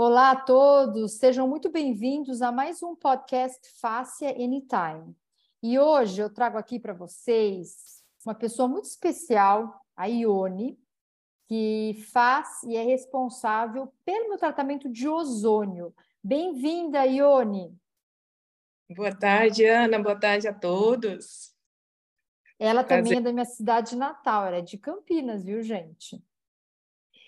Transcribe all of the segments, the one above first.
Olá a todos, sejam muito bem-vindos a mais um podcast Fácia Anytime. E hoje eu trago aqui para vocês uma pessoa muito especial, a Ione, que faz e é responsável pelo meu tratamento de ozônio. Bem-vinda, Ione! Boa tarde, Ana, boa tarde a todos. Ela Prazer. também é da minha cidade natal, ela é de Campinas, viu, gente?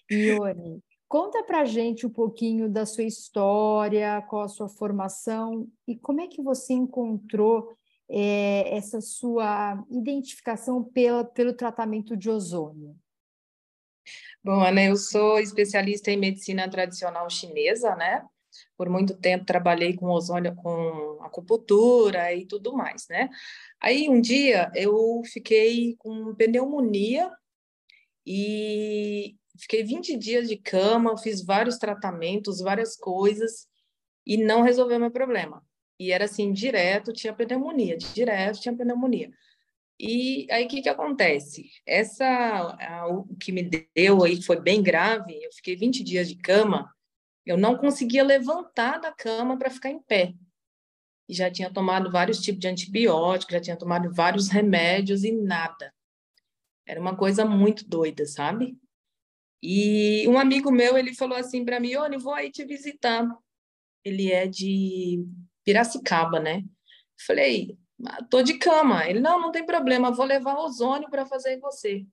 Ione, Conta para gente um pouquinho da sua história, qual a sua formação e como é que você encontrou é, essa sua identificação pela, pelo tratamento de ozônio. Bom, Ana, eu sou especialista em medicina tradicional chinesa, né? Por muito tempo trabalhei com ozônio, com acupuntura e tudo mais, né? Aí um dia eu fiquei com pneumonia e Fiquei 20 dias de cama, fiz vários tratamentos, várias coisas e não resolveu meu problema. E era assim, direto tinha pneumonia, direto tinha pneumonia. E aí o que que acontece? Essa a, o que me deu aí foi bem grave, eu fiquei 20 dias de cama, eu não conseguia levantar da cama para ficar em pé. E já tinha tomado vários tipos de antibióticos, já tinha tomado vários remédios e nada. Era uma coisa muito doida, sabe? E um amigo meu, ele falou assim para mim, Ione, vou aí te visitar. Ele é de Piracicaba, né? Falei, ah, tô de cama. Ele, não, não tem problema, vou levar ozônio para fazer em você.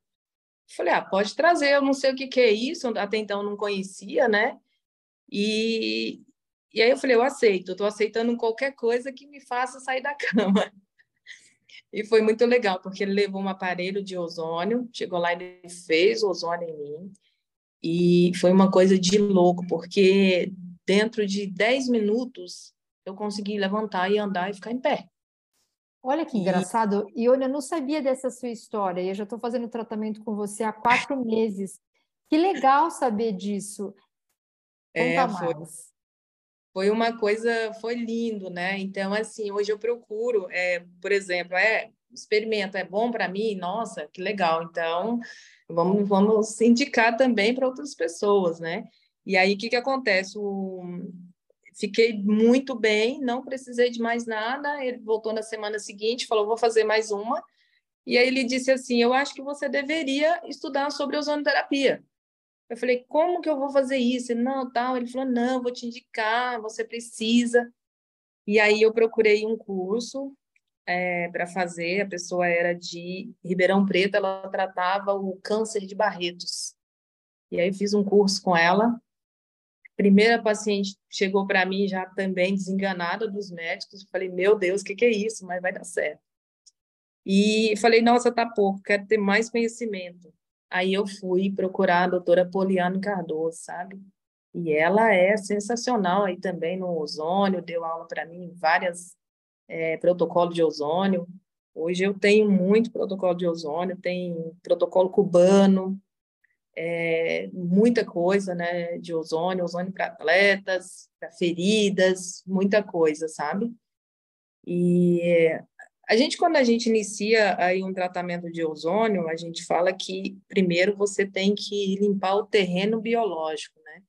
Falei, ah, pode trazer, eu não sei o que, que é isso, até então não conhecia, né? E, e aí eu falei, eu aceito, estou aceitando qualquer coisa que me faça sair da cama. E foi muito legal, porque ele levou um aparelho de ozônio, chegou lá e ele fez ozônio em mim. E foi uma coisa de louco, porque dentro de 10 minutos eu consegui levantar e andar e ficar em pé. Olha que engraçado. E eu não sabia dessa sua história. E eu já estou fazendo tratamento com você há quatro meses. Que legal saber disso. Conta é, foi, mais. Foi uma coisa, foi lindo, né? Então, assim, hoje eu procuro, é, por exemplo, é experimento, é bom para mim? Nossa, que legal. Então, vamos, vamos indicar também para outras pessoas, né? E aí, o que, que acontece? O... Fiquei muito bem, não precisei de mais nada. Ele voltou na semana seguinte, falou: vou fazer mais uma. E aí ele disse assim: Eu acho que você deveria estudar sobre ozonoterapia. Eu falei: Como que eu vou fazer isso? Ele, não, tal. Ele falou: Não, vou te indicar, você precisa. E aí eu procurei um curso é, para fazer. A pessoa era de Ribeirão Preto, ela tratava o câncer de Barretos. E aí fiz um curso com ela. Primeira paciente chegou para mim já também desenganada dos médicos. falei, meu Deus, o que, que é isso? Mas vai dar certo. E falei, nossa, tá pouco, quero ter mais conhecimento. Aí eu fui procurar a doutora Poliano Cardoso, sabe? E ela é sensacional aí também no ozônio, deu aula para mim em várias é, protocolo de ozônio. Hoje eu tenho muito protocolo de ozônio, tem protocolo cubano, é, muita coisa né, de ozônio, ozônio para atletas, para feridas, muita coisa, sabe? E a gente, quando a gente inicia aí um tratamento de ozônio, a gente fala que primeiro você tem que limpar o terreno biológico, né?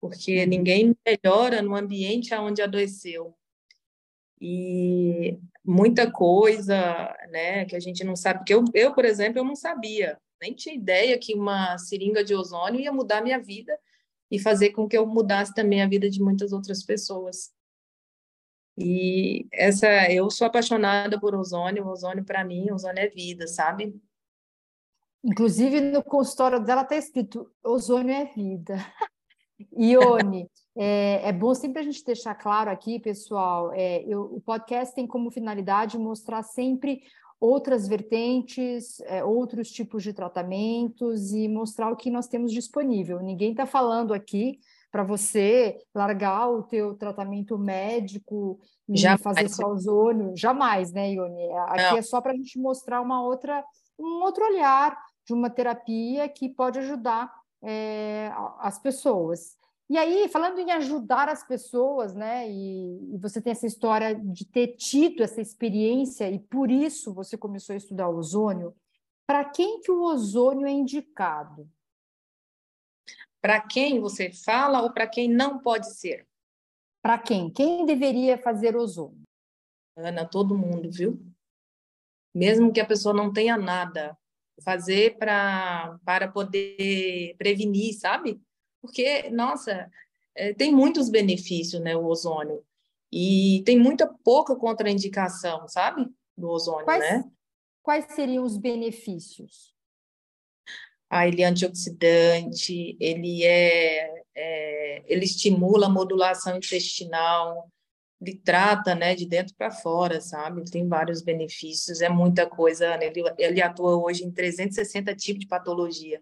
Porque ninguém melhora no ambiente onde adoeceu e muita coisa, né, que a gente não sabe, porque eu, eu, por exemplo, eu não sabia, nem tinha ideia que uma seringa de ozônio ia mudar minha vida e fazer com que eu mudasse também a vida de muitas outras pessoas. E essa, eu sou apaixonada por ozônio, ozônio para mim, ozônio é vida, sabe? Inclusive no consultório dela está escrito ozônio é vida. Ione, é, é, bom sempre a gente deixar claro aqui, pessoal, é, eu, o podcast tem como finalidade mostrar sempre outras vertentes, é, outros tipos de tratamentos e mostrar o que nós temos disponível. Ninguém está falando aqui para você largar o teu tratamento médico e jamais. fazer só ozônio, jamais, né, Ione? Aqui Não. é só para a gente mostrar uma outra, um outro olhar de uma terapia que pode ajudar é, as pessoas. E aí, falando em ajudar as pessoas, né? E, e, você tem essa história de ter tido essa experiência e por isso você começou a estudar ozônio. Para quem que o ozônio é indicado? para quem você fala ou para quem não pode ser? Para quem? Quem deveria fazer ozônio? Ana, todo mundo, viu? Mesmo que a pessoa não tenha nada, fazer para para poder prevenir, sabe? Porque, nossa, é, tem muitos benefícios, né, o ozônio. E tem muita pouca contraindicação, sabe? Do ozônio, quais, né? Quais seriam os benefícios? Ah, ele é antioxidante, ele é, é ele estimula a modulação intestinal, ele trata, né, de dentro para fora, sabe? Ele tem vários benefícios, é muita coisa. Né? Ele, ele atua hoje em 360 tipos de patologia.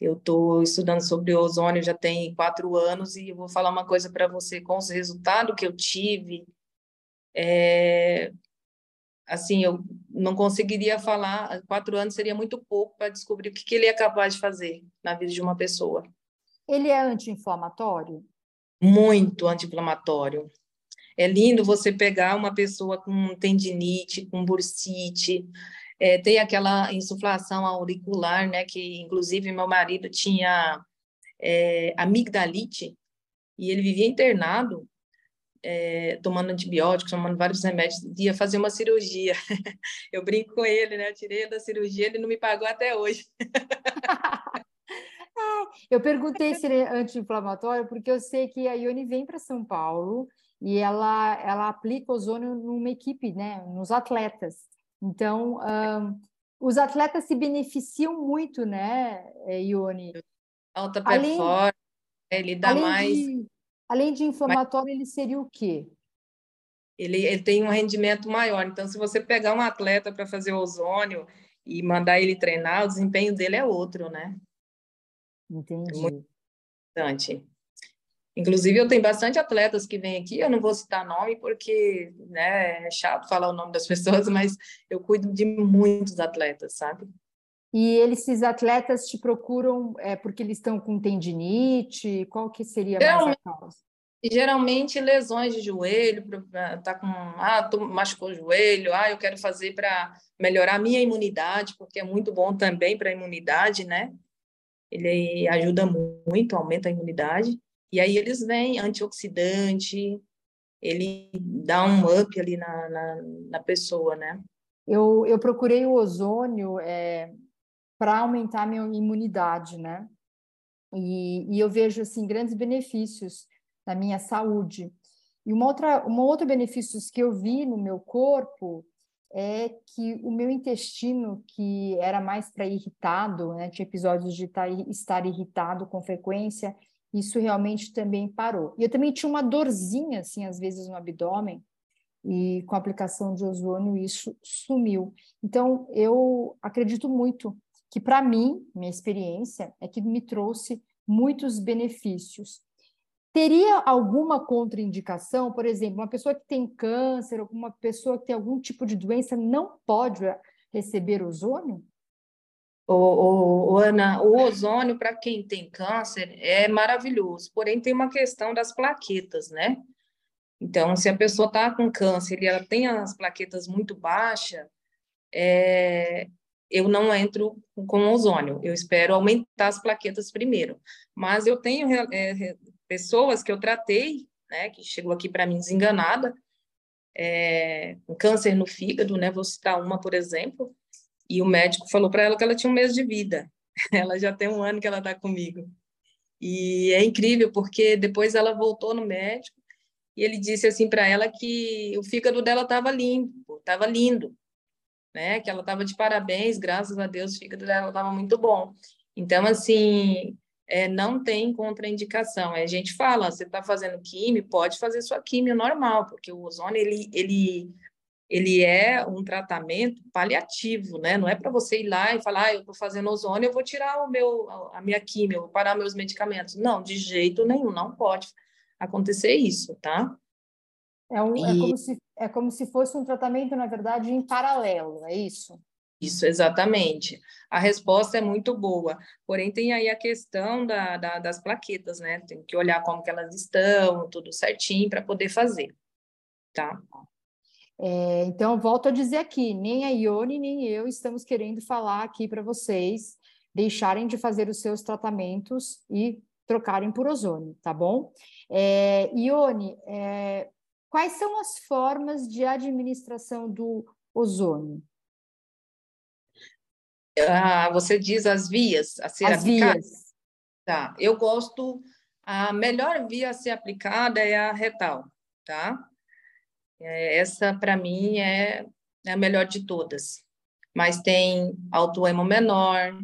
Eu estou estudando sobre ozônio já tem quatro anos e vou falar uma coisa para você com os resultados que eu tive. É, assim, eu não conseguiria falar, quatro anos seria muito pouco para descobrir o que, que ele é capaz de fazer na vida de uma pessoa. Ele é anti-inflamatório? Muito anti-inflamatório. É lindo você pegar uma pessoa com tendinite, com bursite, é, tem aquela insuflação auricular, né, que inclusive meu marido tinha é, amigdalite e ele vivia internado é, tomando antibióticos, tomando vários remédios, ia fazer uma cirurgia. Eu brinco com ele, né? Eu tirei da cirurgia, ele não me pagou até hoje. eu perguntei se ele é anti-inflamatório, porque eu sei que a Ione vem para São Paulo e ela, ela aplica ozônio numa equipe, né? Nos atletas. Então, um, os atletas se beneficiam muito, né, Ione? Alta performance, ele dá além mais de, Além de inflamatório, ele seria o quê? Ele, ele tem um rendimento maior. Então, se você pegar um atleta para fazer ozônio e mandar ele treinar, o desempenho dele é outro, né? Entendi. É muito importante. Inclusive, eu tenho bastante atletas que vêm aqui, eu não vou citar nome porque né, é chato falar o nome das pessoas, mas eu cuido de muitos atletas, sabe? E eles, esses atletas te procuram é, porque eles estão com tendinite? Qual que seria mais a causa? Geralmente lesões de joelho, tá com ah, tô, machucou o joelho, ah, eu quero fazer para melhorar a minha imunidade, porque é muito bom também para a imunidade, né? Ele ajuda muito, aumenta a imunidade. E aí eles vêm antioxidante, ele dá um up ali na, na, na pessoa, né? Eu, eu procurei o ozônio é, para aumentar a minha imunidade, né? E, e eu vejo assim grandes benefícios na minha saúde. E uma outra, um outro benefício que eu vi no meu corpo é que o meu intestino, que era mais para irritado, né, tinha episódios de tá estar irritado com frequência, isso realmente também parou. E eu também tinha uma dorzinha, assim, às vezes no abdômen, e com a aplicação de ozônio isso sumiu. Então, eu acredito muito que para mim, minha experiência, é que me trouxe muitos benefícios. Teria alguma contraindicação, por exemplo, uma pessoa que tem câncer, ou uma pessoa que tem algum tipo de doença não pode receber ozônio? O, o, Ana, o ozônio para quem tem câncer é maravilhoso, porém tem uma questão das plaquetas, né? Então, se a pessoa está com câncer e ela tem as plaquetas muito baixas, é, eu não entro com ozônio, eu espero aumentar as plaquetas primeiro. Mas eu tenho é, pessoas que eu tratei, né, que chegou aqui para mim desenganada, é, com câncer no fígado, né, vou citar uma, por exemplo, e o médico falou para ela que ela tinha um mês de vida. Ela já tem um ano que ela está comigo. E é incrível, porque depois ela voltou no médico e ele disse assim para ela que o fígado dela estava limpo, estava lindo né? Que ela estava de parabéns, graças a Deus, o fígado dela estava muito bom. Então, assim, é, não tem contraindicação. A gente fala, você está fazendo químio, pode fazer sua químio normal, porque o ozônio, ele, ele, ele é um tratamento paliativo, né? Não é para você ir lá e falar, ah, eu estou fazendo ozônio, eu vou tirar o meu, a minha químio, eu vou parar meus medicamentos. Não, de jeito nenhum, não pode acontecer isso, tá? É, um, é e... é, como se, é como se fosse um tratamento, na verdade, em paralelo, é isso? Isso, exatamente. A resposta é muito boa, porém tem aí a questão da, da, das plaquetas, né? Tem que olhar como que elas estão, tudo certinho para poder fazer, tá? É, então, volto a dizer aqui, nem a Ione nem eu estamos querendo falar aqui para vocês deixarem de fazer os seus tratamentos e trocarem por ozônio, tá bom? É, Ione, é, quais são as formas de administração do ozônio? Ah, você diz as vias a ser as aplicadas? Vias. Tá, eu gosto, a melhor via a ser aplicada é a retal, tá? É, essa, para mim, é, é a melhor de todas. Mas tem autoemo menor,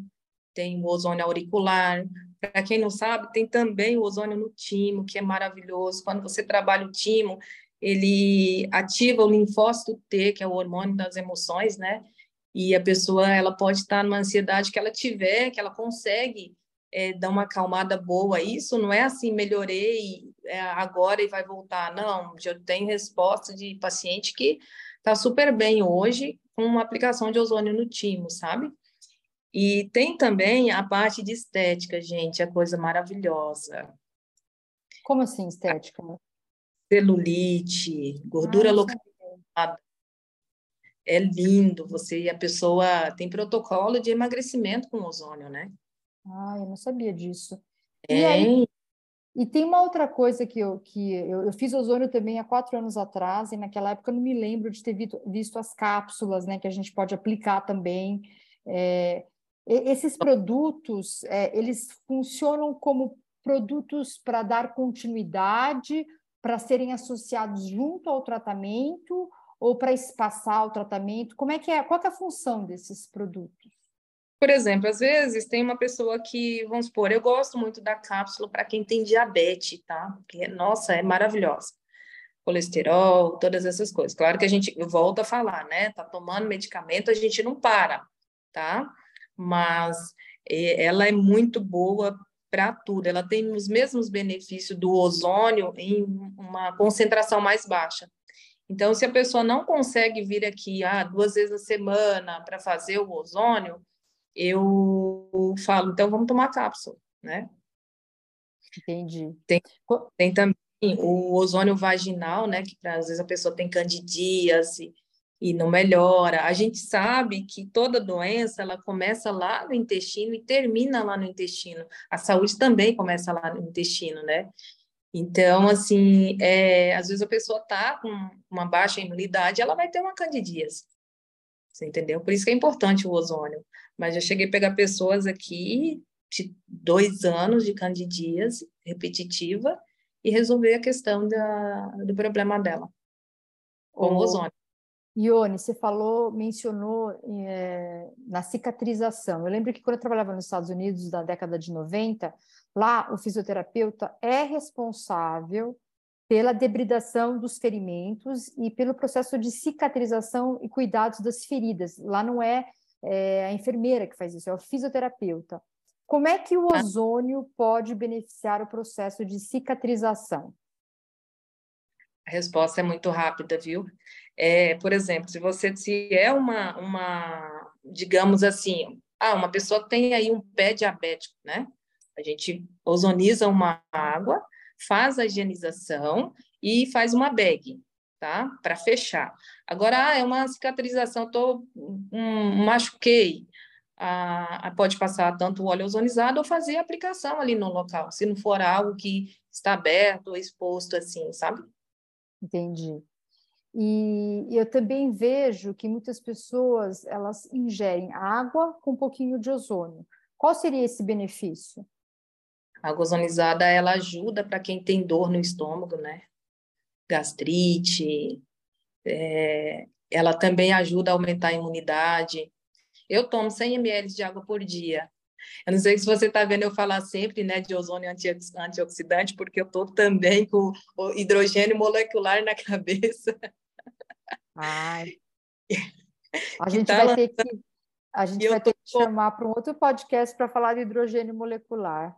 tem o ozônio auricular. Para quem não sabe, tem também o ozônio no timo, que é maravilhoso. Quando você trabalha o timo, ele ativa o linfócito T, que é o hormônio das emoções, né? E a pessoa, ela pode estar numa ansiedade que ela tiver, que ela consegue é, dar uma acalmada boa. Isso não é assim, melhorei é, agora e vai voltar. Não, já tenho resposta de paciente que está super bem hoje com uma aplicação de ozônio no timo, sabe? E tem também a parte de estética, gente, é coisa maravilhosa. Como assim estética? Celulite, gordura ah, localizada. É lindo você e a pessoa tem protocolo de emagrecimento com ozônio, né? Ah, eu não sabia disso. É. E, aí, e tem uma outra coisa que eu que eu, eu, fiz ozônio também há quatro anos atrás e naquela época eu não me lembro de ter visto, visto as cápsulas, né, que a gente pode aplicar também. É, esses produtos, é, eles funcionam como produtos para dar continuidade, para serem associados junto ao tratamento ou para espaçar o tratamento? Como é que é? Qual é a função desses produtos? Por exemplo, às vezes tem uma pessoa que, vamos supor, eu gosto muito da cápsula para quem tem diabetes, tá? Porque, nossa, é maravilhosa. Colesterol, todas essas coisas. Claro que a gente volta a falar, né? Tá tomando medicamento, a gente não para, tá? Mas ela é muito boa para tudo. Ela tem os mesmos benefícios do ozônio em uma concentração mais baixa. Então, se a pessoa não consegue vir aqui ah, duas vezes na semana para fazer o ozônio, eu falo, então vamos tomar cápsula, né? Entendi. Tem, tem também o ozônio vaginal, né? Que às vezes a pessoa tem candidíase e não melhora. A gente sabe que toda doença ela começa lá no intestino e termina lá no intestino. A saúde também começa lá no intestino, né? Então, assim, é, às vezes a pessoa tá com uma baixa imunidade, ela vai ter uma candidíase. Você entendeu? Por isso que é importante o ozônio. Mas já cheguei a pegar pessoas aqui de dois anos de candidíase repetitiva e resolver a questão da, do problema dela com o ozônio. Ione, você falou, mencionou é, na cicatrização. Eu lembro que quando eu trabalhava nos Estados Unidos, na década de 90, lá o fisioterapeuta é responsável pela debridação dos ferimentos e pelo processo de cicatrização e cuidados das feridas. Lá não é é a enfermeira que faz isso, é o fisioterapeuta. Como é que o ah. ozônio pode beneficiar o processo de cicatrização? A resposta é muito rápida, viu? É, por exemplo, se você se é uma, uma, digamos assim, ah, uma pessoa que tem aí um pé diabético, né? A gente ozoniza uma água, faz a higienização e faz uma bag tá? Para fechar. Agora, ah, é uma cicatrização, tô um, machuquei. Ah, pode passar tanto o óleo ozonizado ou fazer a aplicação ali no local, se não for algo que está aberto ou exposto assim, sabe? Entendi. E eu também vejo que muitas pessoas elas ingerem água com um pouquinho de ozônio. Qual seria esse benefício? A água ozonizada ela ajuda para quem tem dor no estômago, né? Gastrite, é, ela também ajuda a aumentar a imunidade. Eu tomo 100 ml de água por dia. Eu não sei se você está vendo eu falar sempre né, de ozônio antioxidante, porque eu estou também com o hidrogênio molecular na cabeça. Ai. A gente tá vai ter que, a gente vai ter que chamar para um outro podcast para falar de hidrogênio molecular.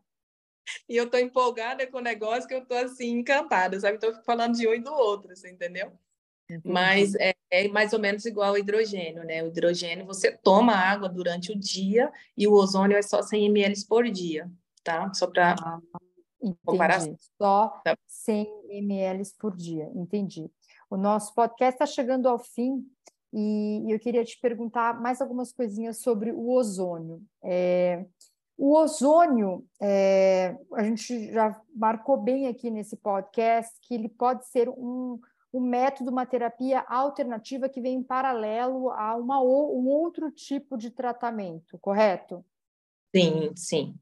E eu tô empolgada com o negócio que eu tô assim, encantada, sabe? Tô falando de um e do outro, você entendeu? Entendi. Mas é, é, mais ou menos igual ao hidrogênio, né? O hidrogênio, você toma água durante o dia e o ozônio é só 100 ml por dia, tá? Só para ah, comparar. Só 100 tá. ml por dia, entendi. O nosso podcast está chegando ao fim e, e eu queria te perguntar mais algumas coisinhas sobre o ozônio. É, o ozônio, é, a gente já marcou bem aqui nesse podcast que ele pode ser um, um método, uma terapia alternativa que vem em paralelo a uma, um outro tipo de tratamento, correto? Sim, sim,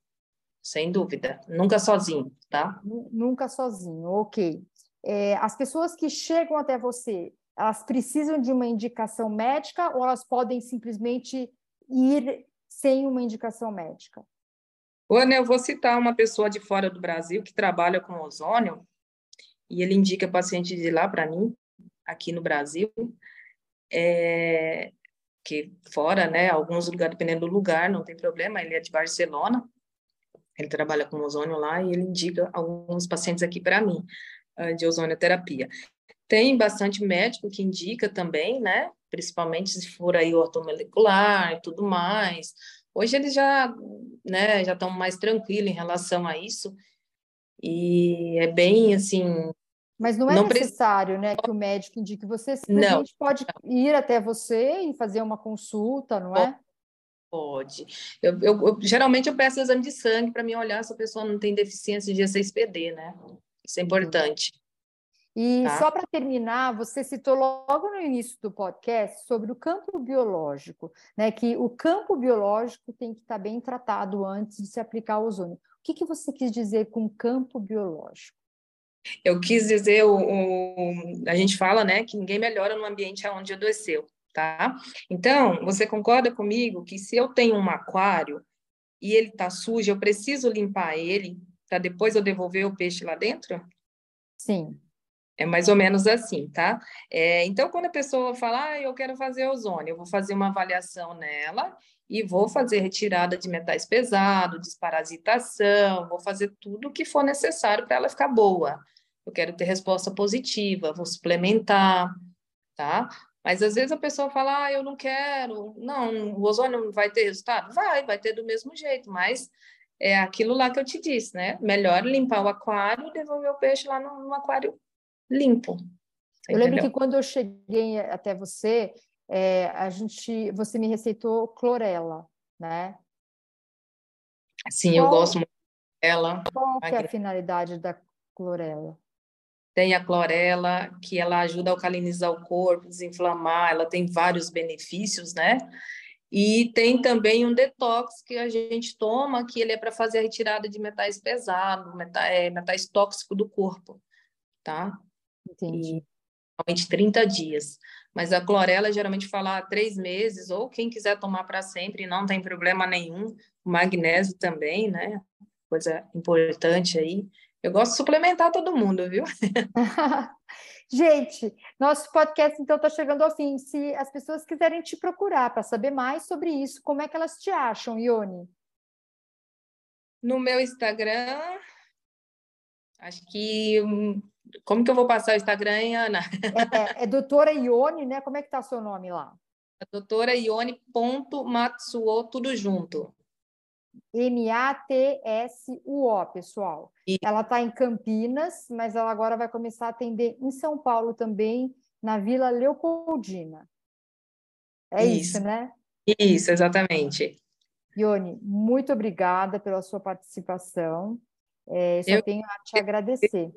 sem dúvida. Nunca sozinho, tá? Nunca sozinho, ok. É, as pessoas que chegam até você, elas precisam de uma indicação médica ou elas podem simplesmente ir sem uma indicação médica? Ana, eu vou citar uma pessoa de fora do Brasil que trabalha com ozônio e ele indica paciente de lá para mim, aqui no Brasil, é, que fora, né, alguns lugares, dependendo do lugar, não tem problema, ele é de Barcelona, ele trabalha com ozônio lá e ele indica alguns pacientes aqui para mim, ah, de ozonioterapia. Tem bastante médico que indica também, né, principalmente se for aí ortomolecular e tudo mais, Hoje eles já, né, já estão mais tranquilos em relação a isso. E é bem assim. Mas não é não necessário, né, que o médico indique. Você simplesmente não, pode ir até você e fazer uma consulta, não é? Pode. Eu, eu, eu geralmente eu peço exame de sangue para me olhar se a pessoa não tem deficiência de 6PD, né? Isso é importante. E tá. só para terminar, você citou logo no início do podcast sobre o campo biológico, né? Que o campo biológico tem que estar tá bem tratado antes de se aplicar o ozônio. O que, que você quis dizer com campo biológico? Eu quis dizer, o, o, a gente fala, né, que ninguém melhora no ambiente onde adoeceu, tá? Então, você concorda comigo que se eu tenho um aquário e ele está sujo, eu preciso limpar ele para depois eu devolver o peixe lá dentro? Sim. É mais ou menos assim, tá? É, então, quando a pessoa fala, ah, eu quero fazer ozônio, eu vou fazer uma avaliação nela e vou fazer retirada de metais pesados, desparasitação, vou fazer tudo o que for necessário para ela ficar boa. Eu quero ter resposta positiva, vou suplementar, tá? Mas às vezes a pessoa fala, ah, eu não quero, não, o ozônio vai ter resultado? Vai, vai ter do mesmo jeito, mas é aquilo lá que eu te disse, né? Melhor limpar o aquário e devolver o peixe lá no, no aquário limpo. Eu lembro que quando eu cheguei até você, é, a gente, você me receitou clorela, né? Sim, qual, eu gosto muito dela. Qual é a finalidade da clorela? Tem a clorela, que ela ajuda a alcalinizar o corpo, desinflamar, ela tem vários benefícios, né? E tem também um detox que a gente toma, que ele é para fazer a retirada de metais pesados, metais, é, metais tóxicos do corpo, tá? Entendi. E, normalmente 30 dias. Mas a clorela geralmente fala três meses, ou quem quiser tomar para sempre, não tem problema nenhum. O magnésio também, né? Coisa importante aí. Eu gosto de suplementar todo mundo, viu? Gente, nosso podcast então está chegando ao fim. Se as pessoas quiserem te procurar para saber mais sobre isso, como é que elas te acham, Ione? No meu Instagram, acho que como que eu vou passar o Instagram, Ana? É, é doutora Ione, né? Como é que tá o seu nome lá? É doutora Ione.matsuo, tudo junto. M-A-T-S-U-O, pessoal. E... Ela está em Campinas, mas ela agora vai começar a atender em São Paulo também, na Vila Leopoldina. É isso, isso né? Isso, exatamente. Ione, muito obrigada pela sua participação. É, só eu... tenho a te agradecer.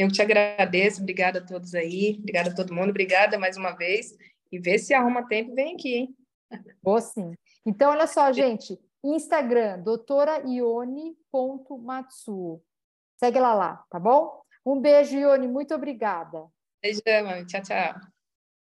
Eu te agradeço, obrigada a todos aí, obrigada a todo mundo, obrigada mais uma vez. E vê se arruma tempo, vem aqui, hein? Vou sim. Então, olha só, gente. Instagram, doutoraione.matsuo. Segue lá lá, tá bom? Um beijo, Ione. Muito obrigada. Beijão, tchau, tchau.